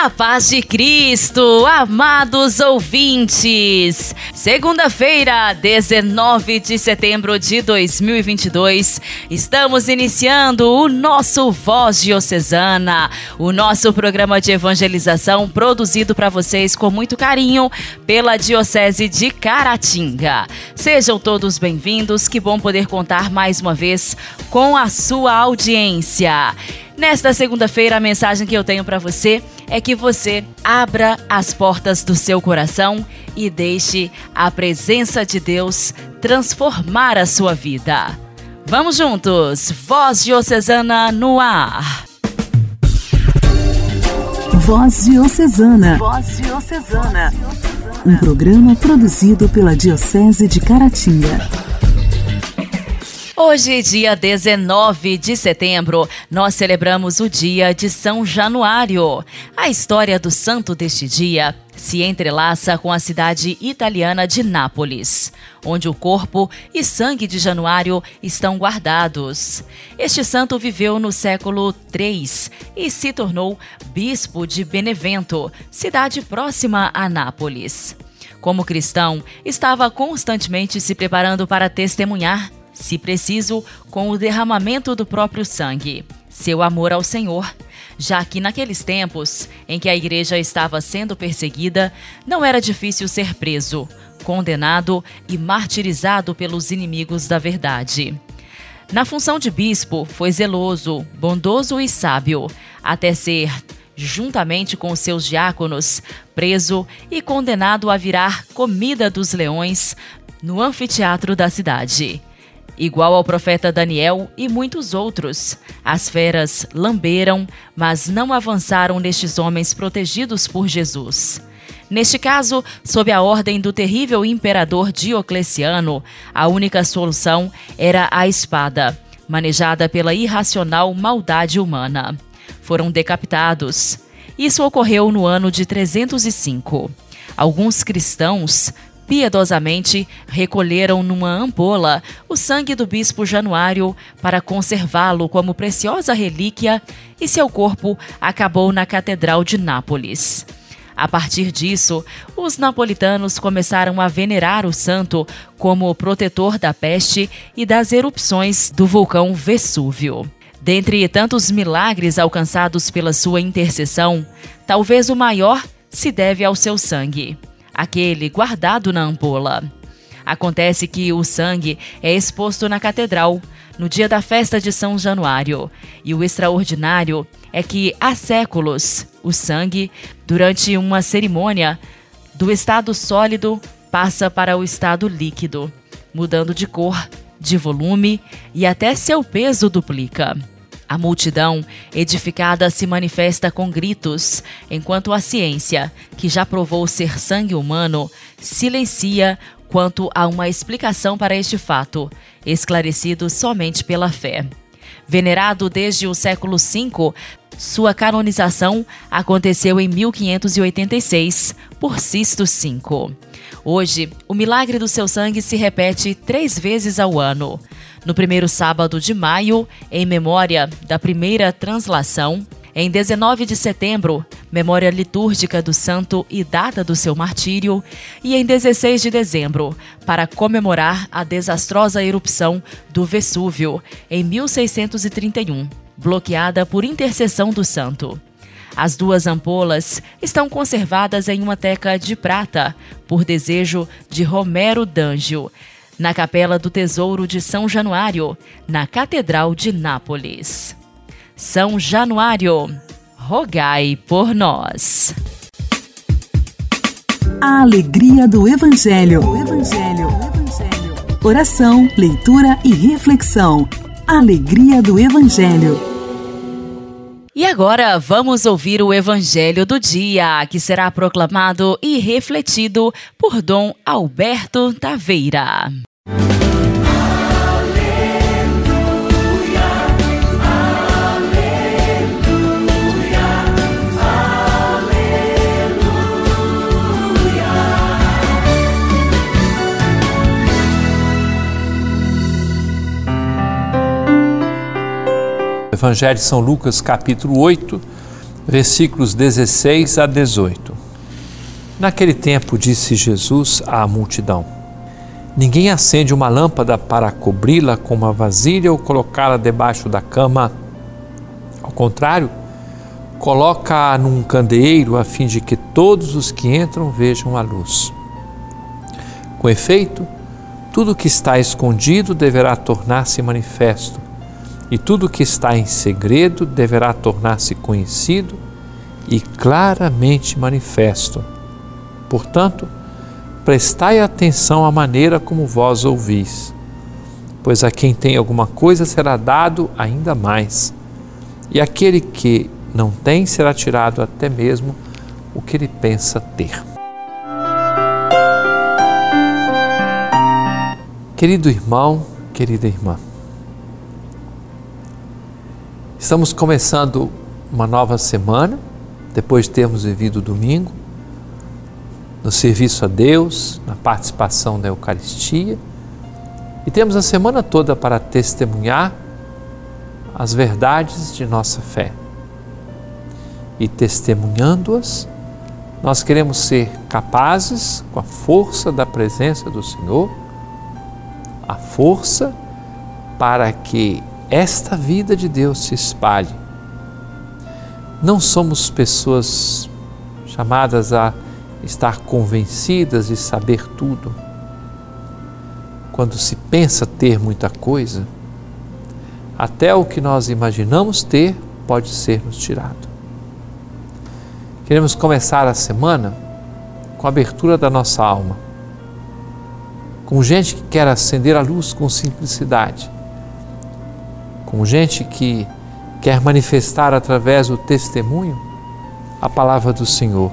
A paz de Cristo, amados ouvintes. Segunda-feira, 19 de setembro de 2022, estamos iniciando o nosso Voz Diocesana, o nosso programa de evangelização produzido para vocês com muito carinho pela Diocese de Caratinga. Sejam todos bem-vindos, que bom poder contar mais uma vez com a sua audiência. Nesta segunda-feira, a mensagem que eu tenho para você é que você abra as portas do seu coração e deixe a presença de Deus transformar a sua vida. Vamos juntos! Voz Diocesana no ar! Voz Diocesana. Voz Diocesana. Um programa produzido pela Diocese de Caratinga. Hoje, dia 19 de setembro, nós celebramos o dia de São Januário. A história do santo deste dia se entrelaça com a cidade italiana de Nápoles, onde o corpo e sangue de Januário estão guardados. Este santo viveu no século III e se tornou bispo de Benevento, cidade próxima a Nápoles. Como cristão, estava constantemente se preparando para testemunhar se preciso, com o derramamento do próprio sangue, seu amor ao Senhor, já que naqueles tempos em que a igreja estava sendo perseguida, não era difícil ser preso, condenado e martirizado pelos inimigos da verdade. Na função de bispo, foi zeloso, bondoso e sábio, até ser, juntamente com seus diáconos, preso e condenado a virar comida dos leões no anfiteatro da cidade. Igual ao profeta Daniel e muitos outros, as feras lamberam, mas não avançaram nestes homens protegidos por Jesus. Neste caso, sob a ordem do terrível imperador Diocleciano, a única solução era a espada, manejada pela irracional maldade humana. Foram decapitados. Isso ocorreu no ano de 305. Alguns cristãos piedosamente recolheram numa ampola o sangue do bispo Januário para conservá-lo como preciosa relíquia e seu corpo acabou na Catedral de Nápoles. A partir disso, os napolitanos começaram a venerar o santo como protetor da peste e das erupções do vulcão Vesúvio. Dentre tantos milagres alcançados pela sua intercessão, talvez o maior se deve ao seu sangue aquele guardado na ampola. Acontece que o sangue é exposto na catedral no dia da festa de São Januário, e o extraordinário é que há séculos o sangue, durante uma cerimônia, do estado sólido passa para o estado líquido, mudando de cor, de volume e até seu peso duplica. A multidão edificada se manifesta com gritos, enquanto a ciência, que já provou ser sangue humano, silencia quanto a uma explicação para este fato, esclarecido somente pela fé. Venerado desde o século V, sua canonização aconteceu em 1586 por Sisto V. Hoje, o milagre do seu sangue se repete três vezes ao ano no primeiro sábado de maio, em memória da primeira translação, em 19 de setembro, memória litúrgica do santo e data do seu martírio, e em 16 de dezembro, para comemorar a desastrosa erupção do Vesúvio, em 1631, bloqueada por intercessão do santo. As duas ampolas estão conservadas em uma teca de prata, por desejo de Romero D'Angio, na Capela do Tesouro de São Januário, na Catedral de Nápoles. São Januário, rogai por nós. A alegria do Evangelho. O Evangelho. O Evangelho. Oração, leitura e reflexão. Alegria do Evangelho. E agora vamos ouvir o Evangelho do dia, que será proclamado e refletido por Dom Alberto Taveira. Evangelho de São Lucas, capítulo 8, versículos 16 a 18. Naquele tempo disse Jesus à multidão: Ninguém acende uma lâmpada para cobri-la com uma vasilha ou colocá-la debaixo da cama. Ao contrário, coloca-a num candeeiro a fim de que todos os que entram vejam a luz. Com efeito, tudo que está escondido deverá tornar-se manifesto, e tudo que está em segredo deverá tornar-se conhecido e claramente manifesto. Portanto, prestai atenção à maneira como vós ouvis, pois a quem tem alguma coisa será dado ainda mais, e aquele que não tem será tirado até mesmo o que ele pensa ter. Querido irmão, querida irmã, estamos começando uma nova semana, depois de termos vivido o domingo, no serviço a Deus, na participação da Eucaristia, e temos a semana toda para testemunhar as verdades de nossa fé. E testemunhando-as, nós queremos ser capazes, com a força da presença do Senhor, a força para que esta vida de Deus se espalhe. Não somos pessoas chamadas a estar convencidas de saber tudo. Quando se pensa ter muita coisa, até o que nós imaginamos ter pode ser nos tirado. Queremos começar a semana com a abertura da nossa alma, com gente que quer acender a luz com simplicidade, com gente que quer manifestar através do testemunho a palavra do Senhor.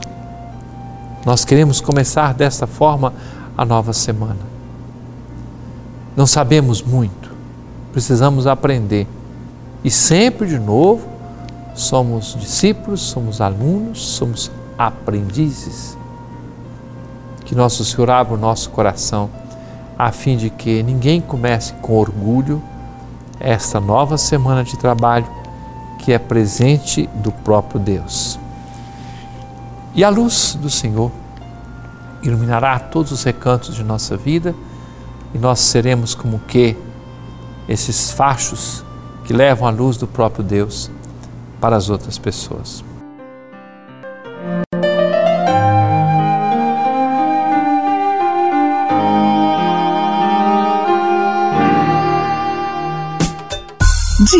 Nós queremos começar desta forma a nova semana. Não sabemos muito, precisamos aprender e sempre de novo somos discípulos, somos alunos, somos aprendizes. Que Nosso Senhor abra o nosso coração, a fim de que ninguém comece com orgulho esta nova semana de trabalho que é presente do próprio Deus. E a luz do Senhor iluminará todos os recantos de nossa vida e nós seremos como que esses fachos que levam a luz do próprio Deus para as outras pessoas.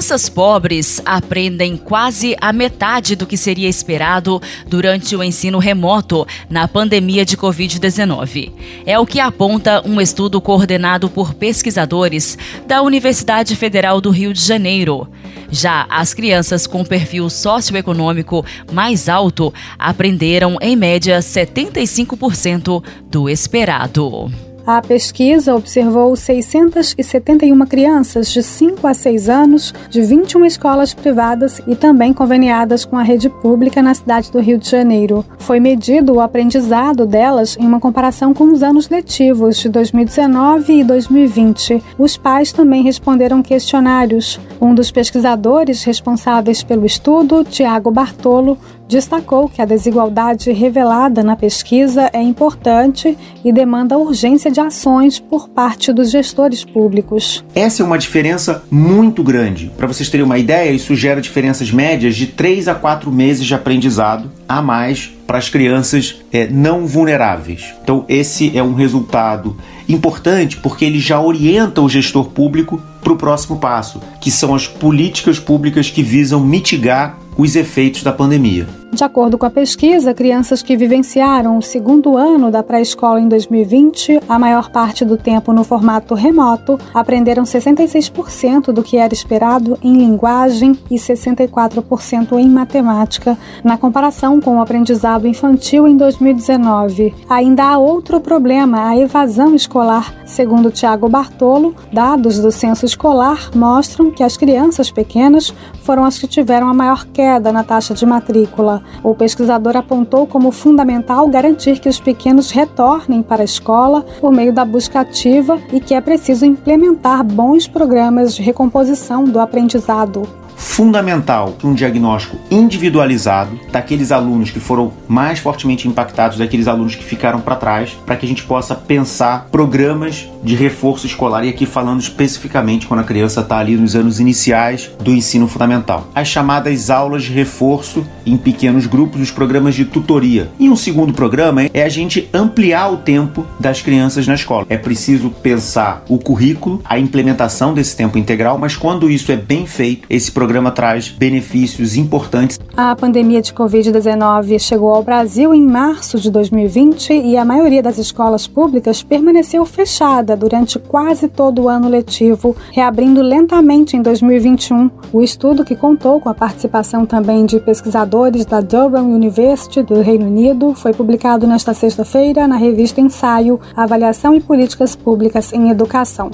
Crianças pobres aprendem quase a metade do que seria esperado durante o ensino remoto na pandemia de Covid-19. É o que aponta um estudo coordenado por pesquisadores da Universidade Federal do Rio de Janeiro. Já as crianças com perfil socioeconômico mais alto aprenderam, em média, 75% do esperado. A pesquisa observou 671 crianças de 5 a 6 anos de 21 escolas privadas e também conveniadas com a rede pública na cidade do Rio de Janeiro. Foi medido o aprendizado delas em uma comparação com os anos letivos de 2019 e 2020. Os pais também responderam questionários. Um dos pesquisadores responsáveis pelo estudo, Tiago Bartolo, destacou que a desigualdade revelada na pesquisa é importante e demanda urgência de ações por parte dos gestores públicos. Essa é uma diferença muito grande. Para vocês terem uma ideia, isso gera diferenças médias de 3 a 4 meses de aprendizado a mais para as crianças é, não vulneráveis. Então, esse é um resultado importante porque ele já orienta o gestor público para o próximo passo, que são as políticas públicas que visam mitigar os efeitos da pandemia. De acordo com a pesquisa, crianças que vivenciaram o segundo ano da pré-escola em 2020, a maior parte do tempo no formato remoto, aprenderam 66% do que era esperado em linguagem e 64% em matemática, na comparação com o aprendizado infantil em 2019. Ainda há outro problema, a evasão escolar. Segundo Tiago Bartolo, dados do censo escolar mostram que as crianças pequenas foram as que tiveram a maior queda na taxa de matrícula. O pesquisador apontou como fundamental garantir que os pequenos retornem para a escola por meio da busca ativa e que é preciso implementar bons programas de recomposição do aprendizado fundamental um diagnóstico individualizado daqueles alunos que foram mais fortemente impactados, daqueles alunos que ficaram para trás, para que a gente possa pensar programas de reforço escolar e aqui falando especificamente quando a criança está ali nos anos iniciais do ensino fundamental. As chamadas aulas de reforço em pequenos grupos, os programas de tutoria. E um segundo programa é a gente ampliar o tempo das crianças na escola. É preciso pensar o currículo, a implementação desse tempo integral, mas quando isso é bem feito, esse programa programa traz benefícios importantes. A pandemia de Covid-19 chegou ao Brasil em março de 2020 e a maioria das escolas públicas permaneceu fechada durante quase todo o ano letivo, reabrindo lentamente em 2021. O estudo, que contou com a participação também de pesquisadores da Durham University do Reino Unido, foi publicado nesta sexta-feira na revista Ensaio Avaliação e Políticas Públicas em Educação.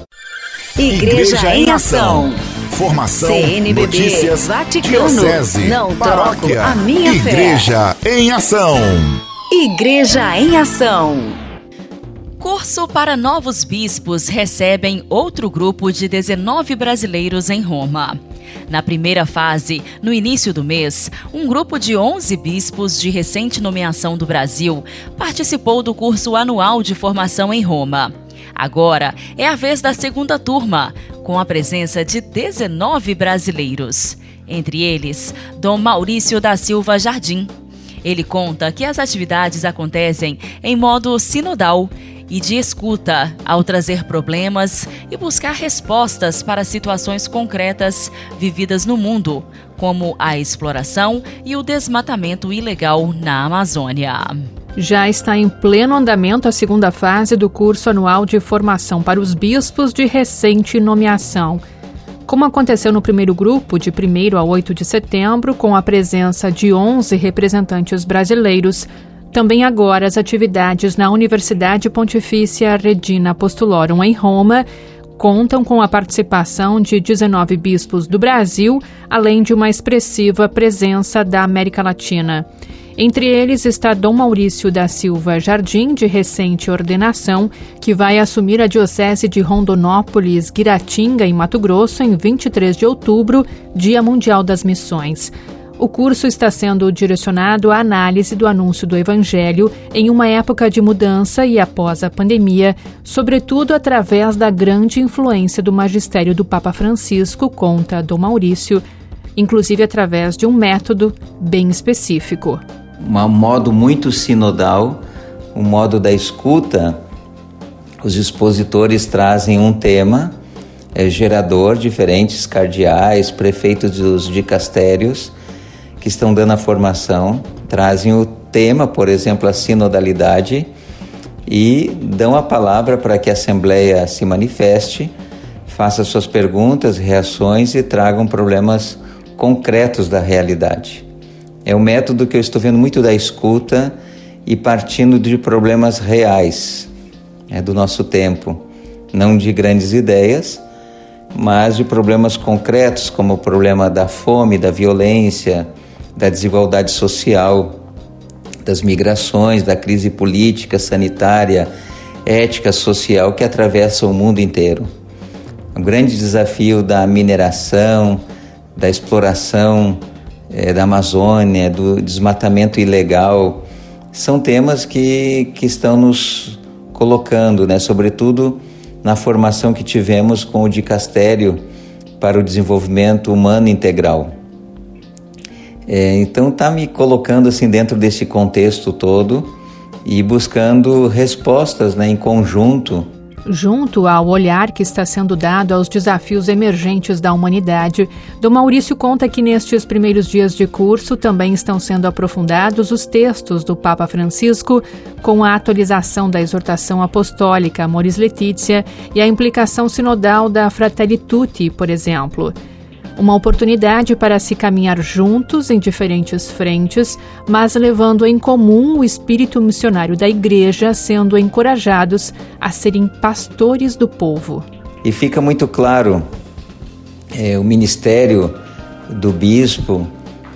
Igreja, Igreja em Ação. Formação, CNBB, notícias, Vaticano, diocese, não paróquia, a minha Igreja fé. em Ação. Igreja em Ação. Curso para novos bispos recebem outro grupo de 19 brasileiros em Roma. Na primeira fase, no início do mês, um grupo de 11 bispos de recente nomeação do Brasil participou do curso anual de formação em Roma. Agora é a vez da segunda turma, com a presença de 19 brasileiros. Entre eles, Dom Maurício da Silva Jardim. Ele conta que as atividades acontecem em modo sinodal e de escuta, ao trazer problemas e buscar respostas para situações concretas vividas no mundo, como a exploração e o desmatamento ilegal na Amazônia. Já está em pleno andamento a segunda fase do curso anual de formação para os bispos de recente nomeação. Como aconteceu no primeiro grupo, de 1 a 8 de setembro, com a presença de 11 representantes brasileiros, também agora as atividades na Universidade Pontifícia Regina Apostolorum em Roma contam com a participação de 19 bispos do Brasil, além de uma expressiva presença da América Latina. Entre eles está Dom Maurício da Silva Jardim, de recente ordenação, que vai assumir a Diocese de Rondonópolis, Guiratinga, em Mato Grosso, em 23 de outubro, Dia Mundial das Missões. O curso está sendo direcionado à análise do anúncio do Evangelho em uma época de mudança e após a pandemia, sobretudo através da grande influência do magistério do Papa Francisco, conta Dom Maurício, inclusive através de um método bem específico um modo muito sinodal, um modo da escuta. Os expositores trazem um tema é, gerador, diferentes cardeais, prefeitos dos dicastérios que estão dando a formação, trazem o tema, por exemplo, a sinodalidade, e dão a palavra para que a Assembleia se manifeste, faça suas perguntas, reações e tragam problemas concretos da realidade. É um método que eu estou vendo muito da escuta e partindo de problemas reais é, do nosso tempo, não de grandes ideias, mas de problemas concretos, como o problema da fome, da violência, da desigualdade social, das migrações, da crise política, sanitária, ética, social que atravessa o mundo inteiro. O grande desafio da mineração, da exploração é, da Amazônia, do desmatamento ilegal, são temas que, que estão nos colocando, né, sobretudo na formação que tivemos com o Dicastério para o Desenvolvimento Humano Integral. É, então está me colocando assim dentro desse contexto todo e buscando respostas né, em conjunto Junto ao olhar que está sendo dado aos desafios emergentes da humanidade, Dom Maurício conta que nestes primeiros dias de curso também estão sendo aprofundados os textos do Papa Francisco, com a atualização da exortação apostólica Amoris Laetitia e a implicação sinodal da Fratelli Tutti, por exemplo uma oportunidade para se caminhar juntos em diferentes frentes, mas levando em comum o espírito missionário da Igreja, sendo encorajados a serem pastores do povo. E fica muito claro é, o ministério do bispo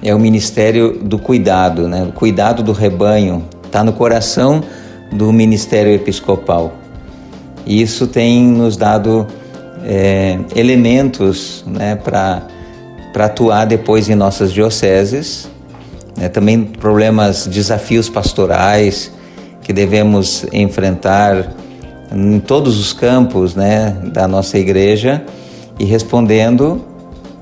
é o ministério do cuidado, né? o cuidado do rebanho, está no coração do ministério episcopal. Isso tem nos dado é, elementos né, para atuar depois em nossas dioceses. Né, também problemas, desafios pastorais que devemos enfrentar em todos os campos né, da nossa igreja e respondendo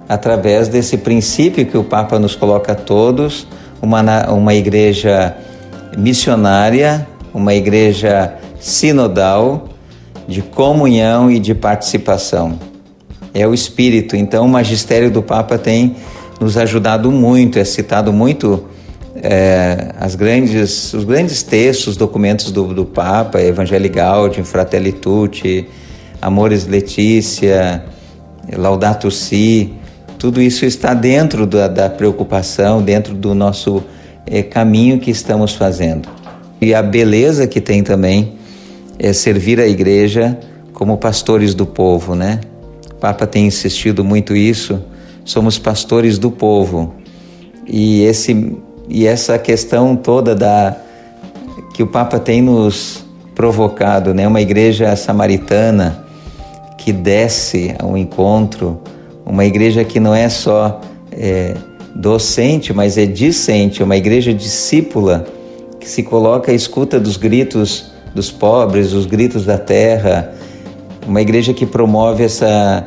através desse princípio que o Papa nos coloca a todos, uma, uma igreja missionária, uma igreja sinodal, de comunhão e de participação. É o Espírito. Então, o magistério do Papa tem nos ajudado muito, é citado muito é, as grandes, os grandes textos, documentos do, do Papa, Evangelii Gaudium, Fratelli Tutti, Amores Letícia, Laudato Si, tudo isso está dentro da, da preocupação, dentro do nosso é, caminho que estamos fazendo. E a beleza que tem também é servir a igreja como pastores do povo, né? O Papa tem insistido muito isso. Somos pastores do povo. E esse e essa questão toda da que o Papa tem nos provocado, né? Uma igreja samaritana que desce ao encontro, uma igreja que não é só é, docente, mas é discente, uma igreja discípula que se coloca à escuta dos gritos dos pobres, os gritos da terra, uma igreja que promove essa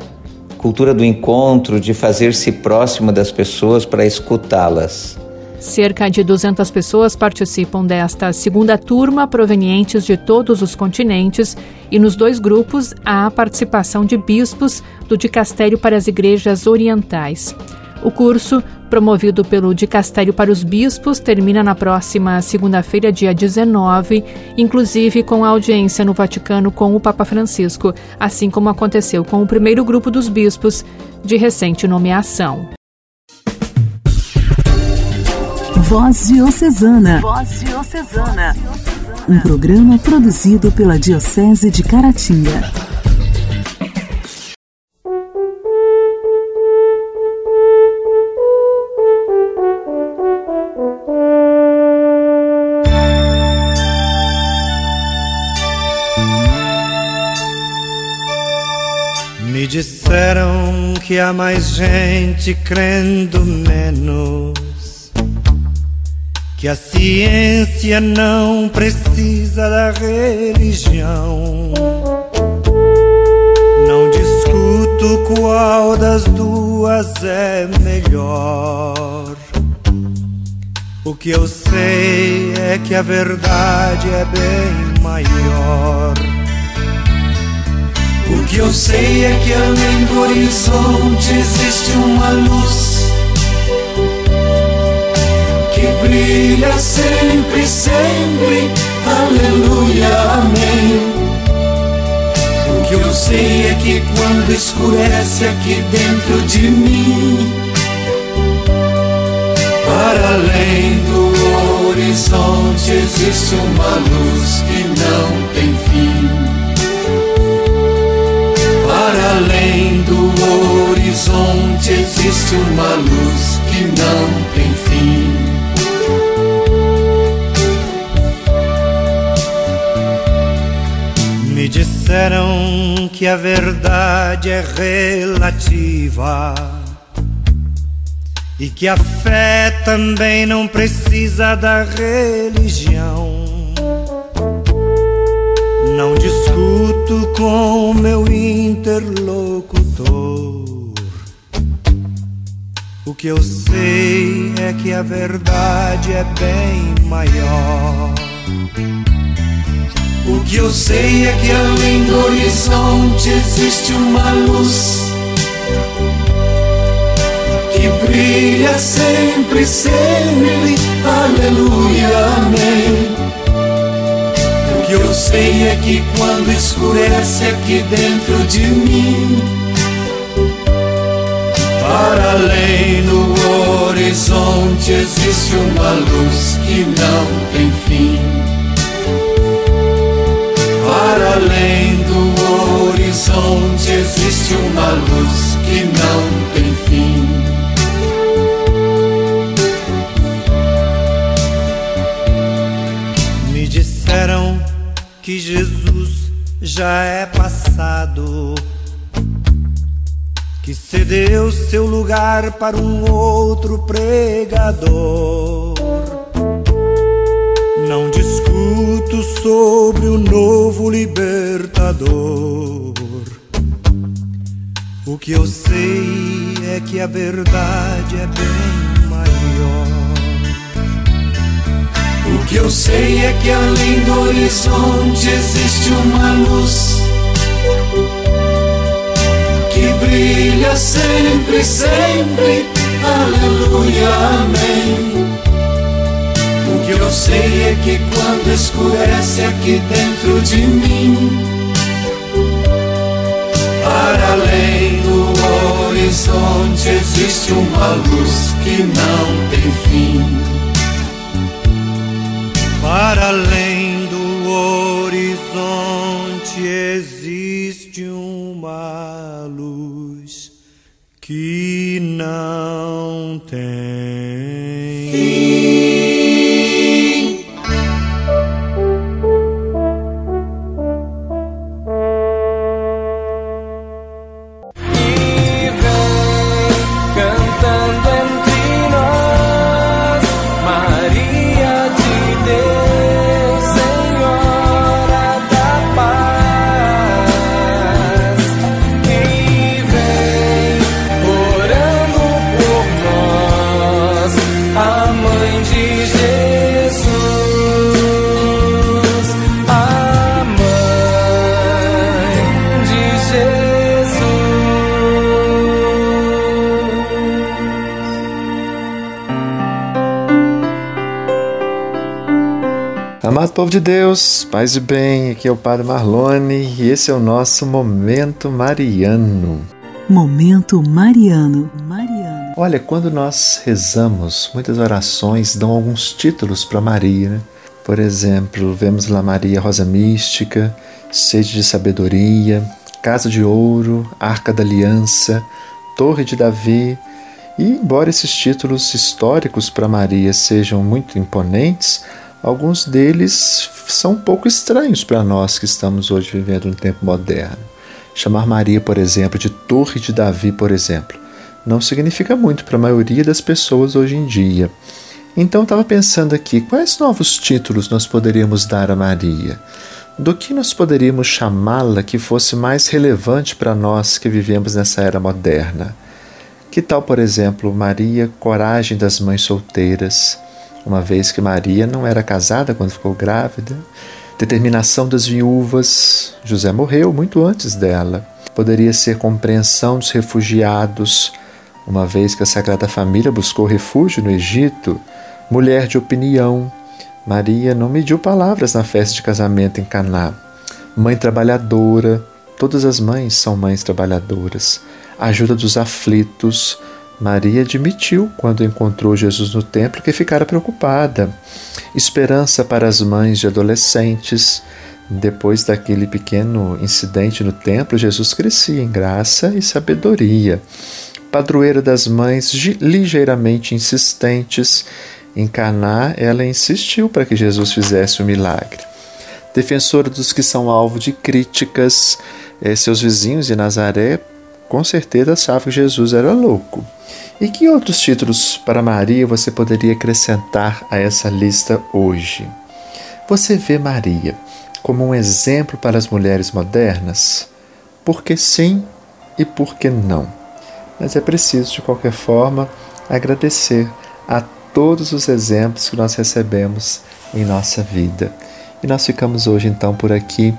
cultura do encontro, de fazer-se próximo das pessoas para escutá-las. Cerca de 200 pessoas participam desta segunda turma, provenientes de todos os continentes, e nos dois grupos há a participação de bispos do Dicastério para as Igrejas Orientais. O curso, promovido pelo Dicastério para os Bispos, termina na próxima segunda-feira, dia 19, inclusive com audiência no Vaticano com o Papa Francisco, assim como aconteceu com o primeiro grupo dos bispos de recente nomeação. Voz Diocesana. Voz Diocesana. Um programa produzido pela Diocese de Caratinga. Que há mais gente crendo menos, que a ciência não precisa da religião. Não discuto qual das duas é melhor. O que eu sei é que a verdade é bem maior. O que eu sei é que além do horizonte existe uma luz que brilha sempre, sempre. Aleluia, amém. O que eu sei é que quando escurece aqui dentro de mim, para além do horizonte existe uma luz que não tem fim além do horizonte existe uma luz que não tem fim. Me disseram que a verdade é relativa e que a fé também não precisa da religião. Discuto com meu interlocutor. O que eu sei é que a verdade é bem maior. O que eu sei é que além do horizonte existe uma luz que brilha sempre, sempre. Aleluia, amém. Que eu sei é que quando escurece aqui dentro de mim, para além do horizonte existe uma luz que não tem fim para além do horizonte existe uma luz que não tem fim. Já é passado, que cedeu seu lugar para um outro pregador. Não discuto sobre o novo libertador. O que eu sei é que a verdade é bem maior. O que eu sei é que além do horizonte existe uma luz que brilha sempre, sempre. Aleluia, amém. O que eu sei é que quando escurece aqui dentro de mim, para além do horizonte existe uma luz que não tem fim. Para além do horizonte existe uma luz que não tem povo de Deus, paz e bem, aqui é o Padre Marlone e esse é o nosso Momento Mariano. Momento Mariano. Mariano. Olha, quando nós rezamos, muitas orações dão alguns títulos para Maria. Né? Por exemplo, vemos lá Maria Rosa Mística, Sede de Sabedoria, Casa de Ouro, Arca da Aliança, Torre de Davi. E embora esses títulos históricos para Maria sejam muito imponentes, alguns deles são um pouco estranhos para nós que estamos hoje vivendo um tempo moderno. Chamar Maria, por exemplo, de Torre de Davi, por exemplo, não significa muito para a maioria das pessoas hoje em dia. Então estava pensando aqui, quais novos títulos nós poderíamos dar a Maria? Do que nós poderíamos chamá-la que fosse mais relevante para nós que vivemos nessa era moderna? Que tal, por exemplo, Maria, coragem das mães solteiras? Uma vez que Maria não era casada quando ficou grávida. Determinação das viúvas, José morreu muito antes dela. Poderia ser compreensão dos refugiados, uma vez que a Sagrada Família buscou refúgio no Egito. Mulher de opinião, Maria não mediu palavras na festa de casamento em Caná. Mãe trabalhadora, todas as mães são mães trabalhadoras. Ajuda dos aflitos, Maria admitiu, quando encontrou Jesus no templo, que ficara preocupada. Esperança para as mães de adolescentes. Depois daquele pequeno incidente no templo, Jesus crescia em graça e sabedoria. Padroeira das mães ligeiramente insistentes. Em Caná, ela insistiu para que Jesus fizesse o milagre. Defensora dos que são alvo de críticas, eh, seus vizinhos de Nazaré com certeza achavam que Jesus era louco. E que outros títulos para Maria você poderia acrescentar a essa lista hoje? Você vê Maria como um exemplo para as mulheres modernas? Por que sim e por que não? Mas é preciso, de qualquer forma, agradecer a todos os exemplos que nós recebemos em nossa vida. E nós ficamos hoje então por aqui.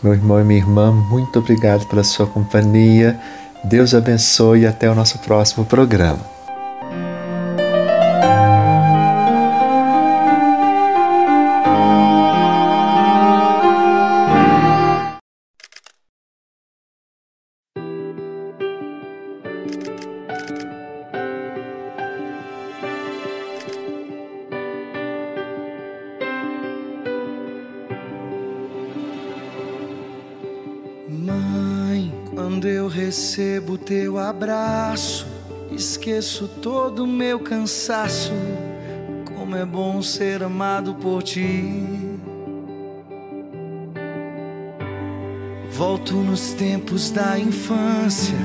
Meu irmão e minha irmã, muito obrigado pela sua companhia. Deus abençoe e até o nosso próximo programa. Esqueço todo o meu cansaço. Como é bom ser amado por ti. Volto nos tempos da infância,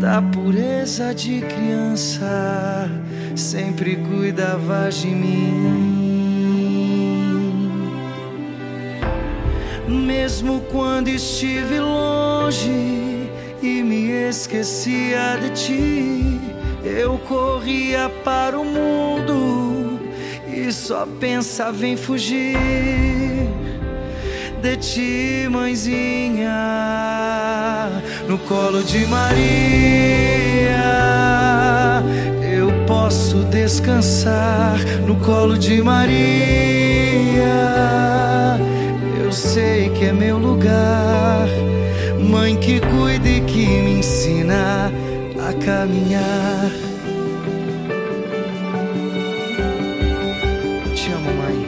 da pureza de criança, sempre cuidavas de mim. Mesmo quando estive longe e me esquecia de ti. Eu corria para o mundo e só pensava em fugir de ti, mãezinha, no colo de Maria. Eu posso descansar no colo de Maria. Eu sei que é meu lugar Mãe que cuida e que me ensina caminhar. Te amo, mãe.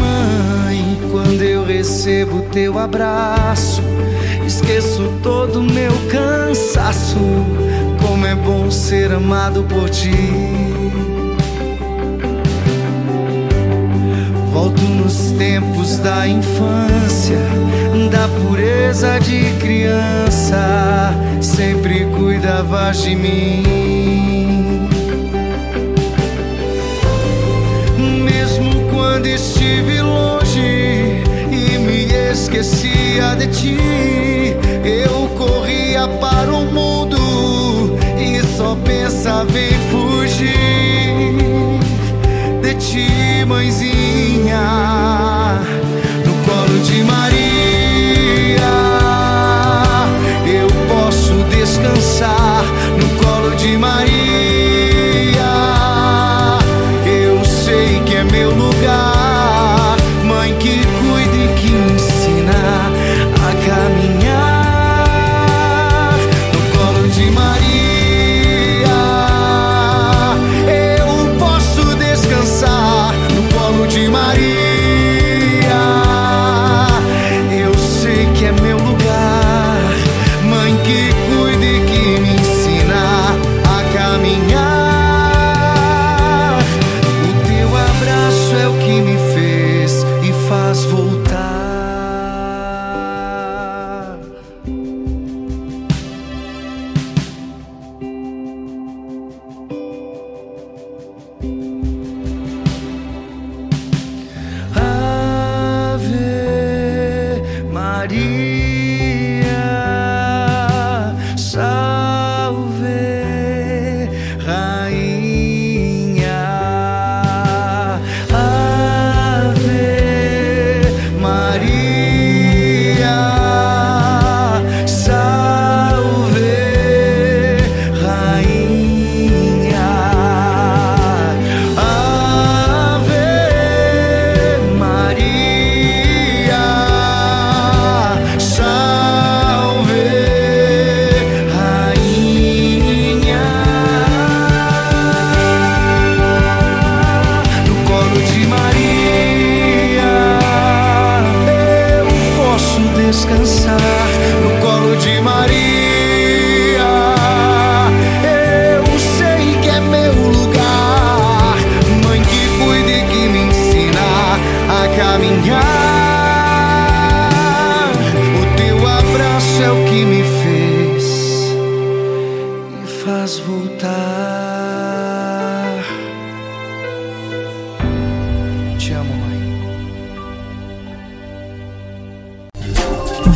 Mãe, quando eu recebo teu abraço, esqueço todo meu cansaço. Como é bom ser amado por ti. Volto nos tempos da infância, da pureza de criança, sempre cuidavas de mim. Mesmo quando estive longe e me esquecia de ti, eu corria para o mundo e só pensava em fugir ti, mãezinha, no colo de Maria. Eu posso descansar no colo de Maria.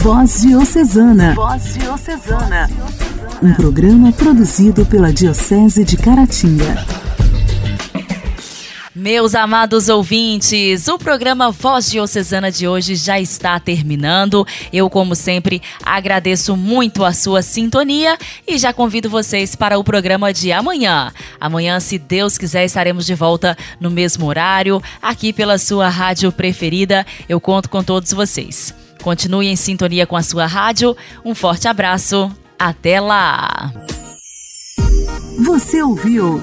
Voz Diocesana. Voz Diocesana. um programa produzido pela Diocese de Caratinga. Meus amados ouvintes, o programa Voz Diocesana de hoje já está terminando. Eu, como sempre, agradeço muito a sua sintonia e já convido vocês para o programa de amanhã. Amanhã, se Deus quiser, estaremos de volta no mesmo horário, aqui pela sua rádio preferida. Eu conto com todos vocês. Continue em sintonia com a sua rádio. Um forte abraço. Até lá! Você ouviu?